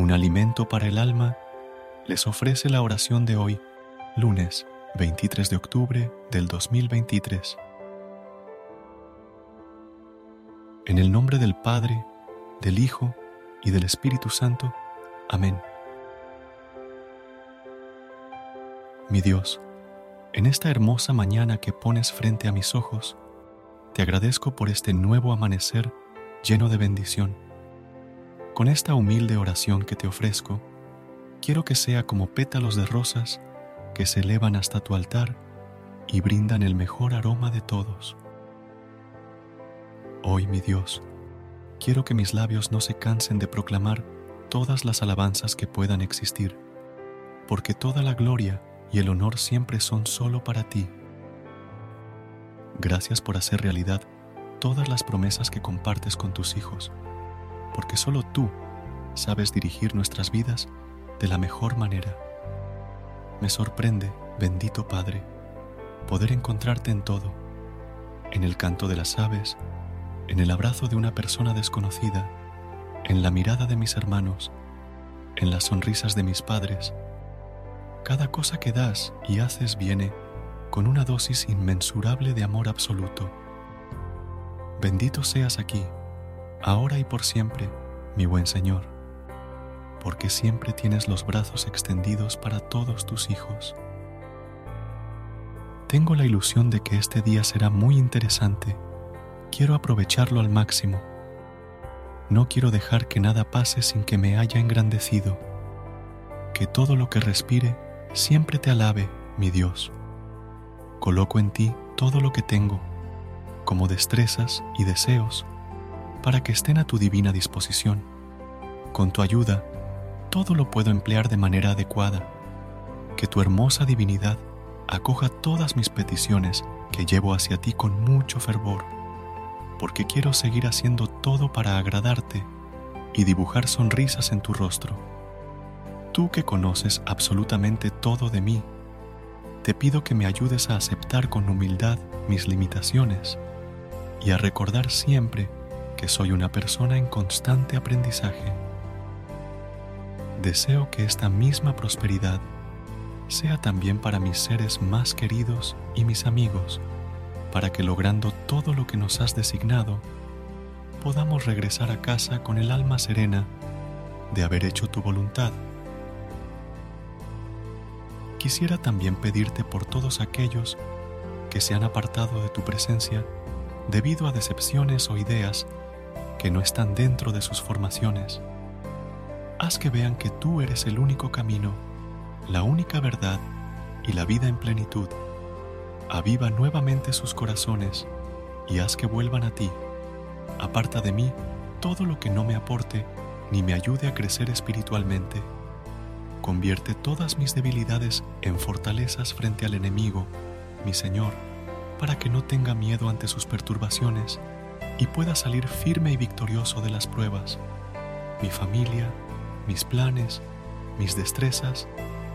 Un alimento para el alma, les ofrece la oración de hoy, lunes 23 de octubre del 2023. En el nombre del Padre, del Hijo y del Espíritu Santo. Amén. Mi Dios, en esta hermosa mañana que pones frente a mis ojos, te agradezco por este nuevo amanecer lleno de bendición con esta humilde oración que te ofrezco, quiero que sea como pétalos de rosas que se elevan hasta tu altar y brindan el mejor aroma de todos. Hoy, mi Dios, quiero que mis labios no se cansen de proclamar todas las alabanzas que puedan existir, porque toda la gloria y el honor siempre son solo para ti. Gracias por hacer realidad todas las promesas que compartes con tus hijos porque solo tú sabes dirigir nuestras vidas de la mejor manera. Me sorprende, bendito Padre, poder encontrarte en todo, en el canto de las aves, en el abrazo de una persona desconocida, en la mirada de mis hermanos, en las sonrisas de mis padres. Cada cosa que das y haces viene con una dosis inmensurable de amor absoluto. Bendito seas aquí ahora y por siempre, mi buen Señor, porque siempre tienes los brazos extendidos para todos tus hijos. Tengo la ilusión de que este día será muy interesante. Quiero aprovecharlo al máximo. No quiero dejar que nada pase sin que me haya engrandecido. Que todo lo que respire siempre te alabe, mi Dios. Coloco en ti todo lo que tengo, como destrezas y deseos para que estén a tu divina disposición. Con tu ayuda, todo lo puedo emplear de manera adecuada. Que tu hermosa divinidad acoja todas mis peticiones que llevo hacia ti con mucho fervor, porque quiero seguir haciendo todo para agradarte y dibujar sonrisas en tu rostro. Tú que conoces absolutamente todo de mí, te pido que me ayudes a aceptar con humildad mis limitaciones y a recordar siempre que soy una persona en constante aprendizaje. Deseo que esta misma prosperidad sea también para mis seres más queridos y mis amigos, para que logrando todo lo que nos has designado, podamos regresar a casa con el alma serena de haber hecho tu voluntad. Quisiera también pedirte por todos aquellos que se han apartado de tu presencia debido a decepciones o ideas que no están dentro de sus formaciones. Haz que vean que tú eres el único camino, la única verdad y la vida en plenitud. Aviva nuevamente sus corazones y haz que vuelvan a ti. Aparta de mí todo lo que no me aporte ni me ayude a crecer espiritualmente. Convierte todas mis debilidades en fortalezas frente al enemigo, mi Señor, para que no tenga miedo ante sus perturbaciones y pueda salir firme y victorioso de las pruebas. Mi familia, mis planes, mis destrezas,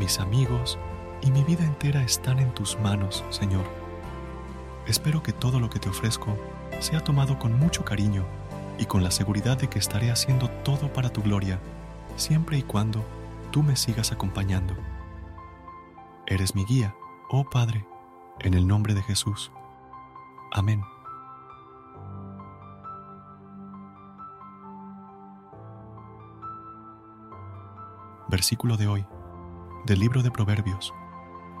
mis amigos y mi vida entera están en tus manos, Señor. Espero que todo lo que te ofrezco sea tomado con mucho cariño y con la seguridad de que estaré haciendo todo para tu gloria, siempre y cuando tú me sigas acompañando. Eres mi guía, oh Padre, en el nombre de Jesús. Amén. Versículo de hoy, del libro de Proverbios,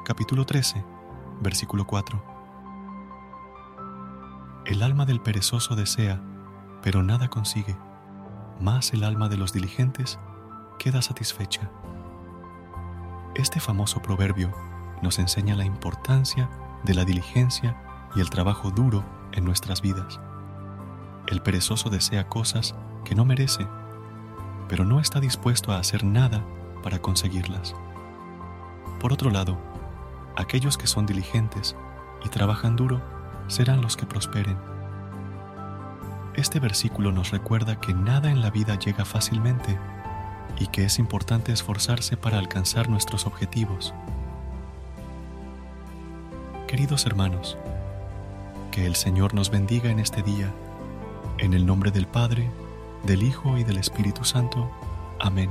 capítulo 13, versículo 4. El alma del perezoso desea, pero nada consigue, más el alma de los diligentes queda satisfecha. Este famoso proverbio nos enseña la importancia de la diligencia y el trabajo duro en nuestras vidas. El perezoso desea cosas que no merece, pero no está dispuesto a hacer nada para conseguirlas. Por otro lado, aquellos que son diligentes y trabajan duro serán los que prosperen. Este versículo nos recuerda que nada en la vida llega fácilmente y que es importante esforzarse para alcanzar nuestros objetivos. Queridos hermanos, que el Señor nos bendiga en este día, en el nombre del Padre, del Hijo y del Espíritu Santo. Amén.